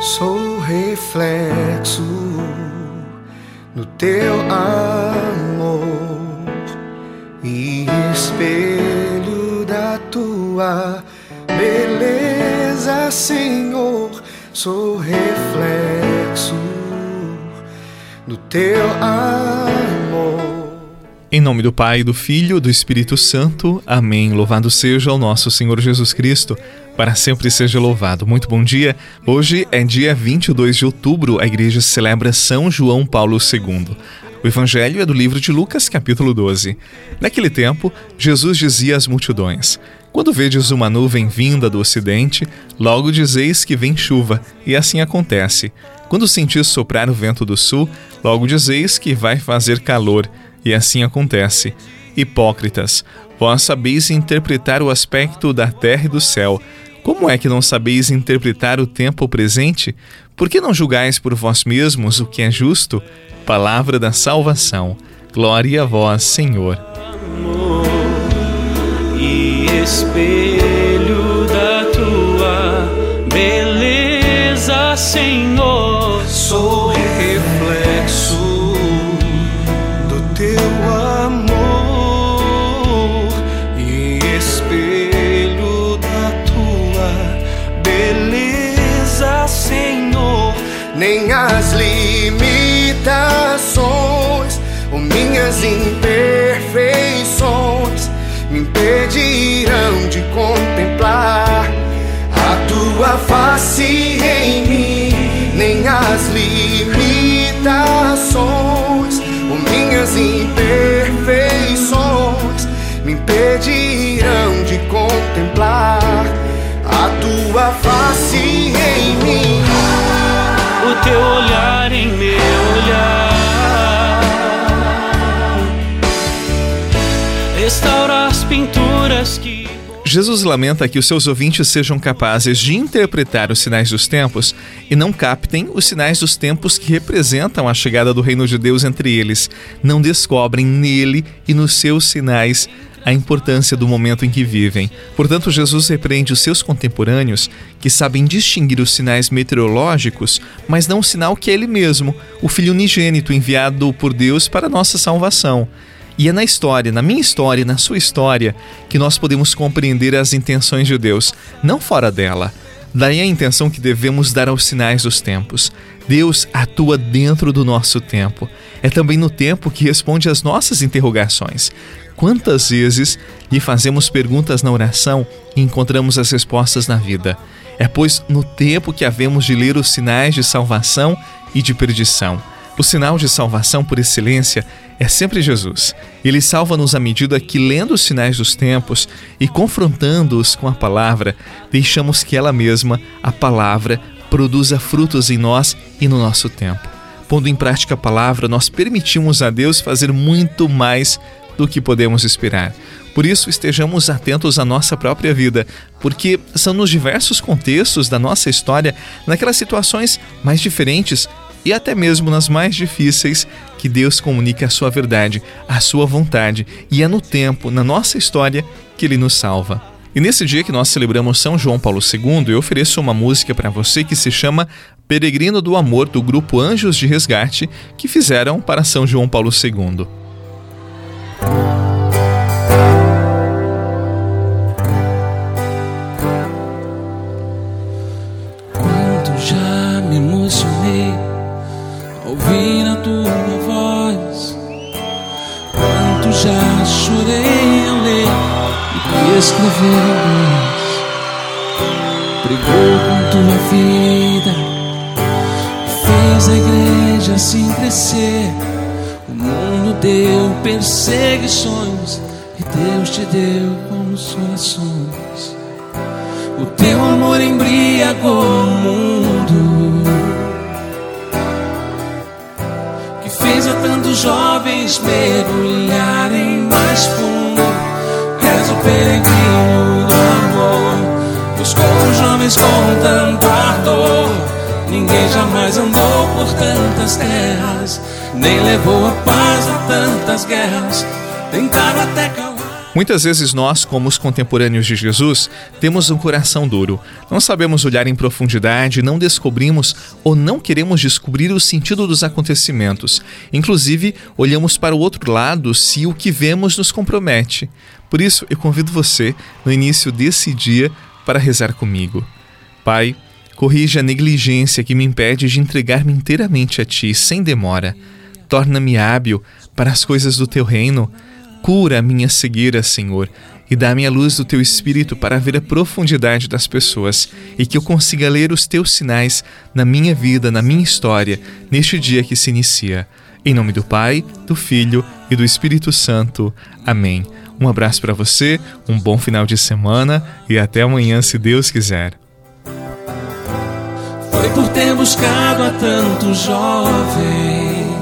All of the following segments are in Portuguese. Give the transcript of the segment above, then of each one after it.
Sou reflexo do teu amor e espelho da tua beleza, Senhor. Sou reflexo do teu amor. Em nome do Pai, do Filho e do Espírito Santo. Amém. Louvado seja o nosso Senhor Jesus Cristo. Para sempre seja louvado. Muito bom dia. Hoje é dia 22 de outubro. A igreja celebra São João Paulo II. O evangelho é do livro de Lucas, capítulo 12. Naquele tempo, Jesus dizia às multidões: Quando vedes uma nuvem vinda do ocidente, logo dizeis que vem chuva, e assim acontece. Quando sentis soprar o vento do sul, logo dizeis que vai fazer calor, e assim acontece. Hipócritas, vós sabeis interpretar o aspecto da terra e do céu. Como é que não sabeis interpretar o tempo presente? Por que não julgais por vós mesmos o que é justo? Palavra da salvação. Glória a vós, Senhor. Amor e espelho Senhor. Sou reflexo do teu amor e espelho da tua beleza, Senhor. Nem as limitações ou minhas imperfeições me impedirão de contemplar Nem as limitações ou minhas imperfeições me impedirão de contemplar a tua face em mim. O teu olhar em meu olhar restaura as pinturas que. Jesus lamenta que os seus ouvintes sejam capazes de interpretar os sinais dos tempos e não captem os sinais dos tempos que representam a chegada do reino de Deus entre eles. Não descobrem nele e nos seus sinais a importância do momento em que vivem. Portanto, Jesus repreende os seus contemporâneos que sabem distinguir os sinais meteorológicos, mas não o sinal que é ele mesmo, o Filho unigênito enviado por Deus para nossa salvação. E é na história, na minha história, na sua história, que nós podemos compreender as intenções de Deus, não fora dela. Daí a intenção que devemos dar aos sinais dos tempos. Deus atua dentro do nosso tempo. É também no tempo que responde às nossas interrogações. Quantas vezes lhe fazemos perguntas na oração e encontramos as respostas na vida? É, pois, no tempo que havemos de ler os sinais de salvação e de perdição. O sinal de salvação por excelência é sempre Jesus. Ele salva-nos à medida que, lendo os sinais dos tempos e confrontando-os com a palavra, deixamos que ela mesma, a palavra, produza frutos em nós e no nosso tempo. Pondo em prática a palavra, nós permitimos a Deus fazer muito mais do que podemos esperar. Por isso, estejamos atentos à nossa própria vida, porque são nos diversos contextos da nossa história, naquelas situações mais diferentes e até mesmo nas mais difíceis, que Deus comunica a sua verdade, a sua vontade, e é no tempo, na nossa história, que Ele nos salva. E nesse dia que nós celebramos São João Paulo II, eu ofereço uma música para você que se chama Peregrino do Amor, do grupo Anjos de Resgate, que fizeram para São João Paulo II. Escrever Deus. Brigou com tua vida fez a igreja assim crescer. O mundo deu perseguições e Deus te deu consolações. O teu amor embriagou o mundo Que fez a tantos jovens mergulharem mais fundo peregrino do amor Buscou os jovens com tanta dor Ninguém jamais andou por tantas terras nem levou a paz a tantas guerras. Tentaram até. Muitas vezes nós, como os contemporâneos de Jesus, temos um coração duro. Não sabemos olhar em profundidade, não descobrimos ou não queremos descobrir o sentido dos acontecimentos. Inclusive, olhamos para o outro lado se o que vemos nos compromete. Por isso, eu convido você, no início desse dia, para rezar comigo. Pai, corrija a negligência que me impede de entregar-me inteiramente a Ti, sem demora. Torna-me hábil para as coisas do Teu reino Cura a minha cegueira, Senhor, e dá-me a luz do teu espírito para ver a profundidade das pessoas e que eu consiga ler os teus sinais na minha vida, na minha história, neste dia que se inicia. Em nome do Pai, do Filho e do Espírito Santo. Amém. Um abraço para você, um bom final de semana e até amanhã, se Deus quiser. Foi por ter buscado a tantos jovens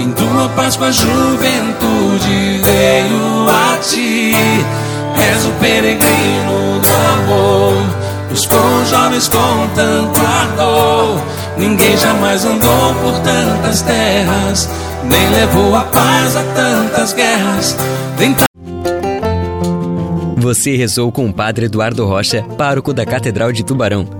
Em tua Páscoa, juventude veio a ti. És o peregrino do amor. Buscou jovens com tanto ardor. Ninguém jamais andou por tantas terras, nem levou a paz a tantas guerras. Você rezou com o Padre Eduardo Rocha, pároco da Catedral de Tubarão.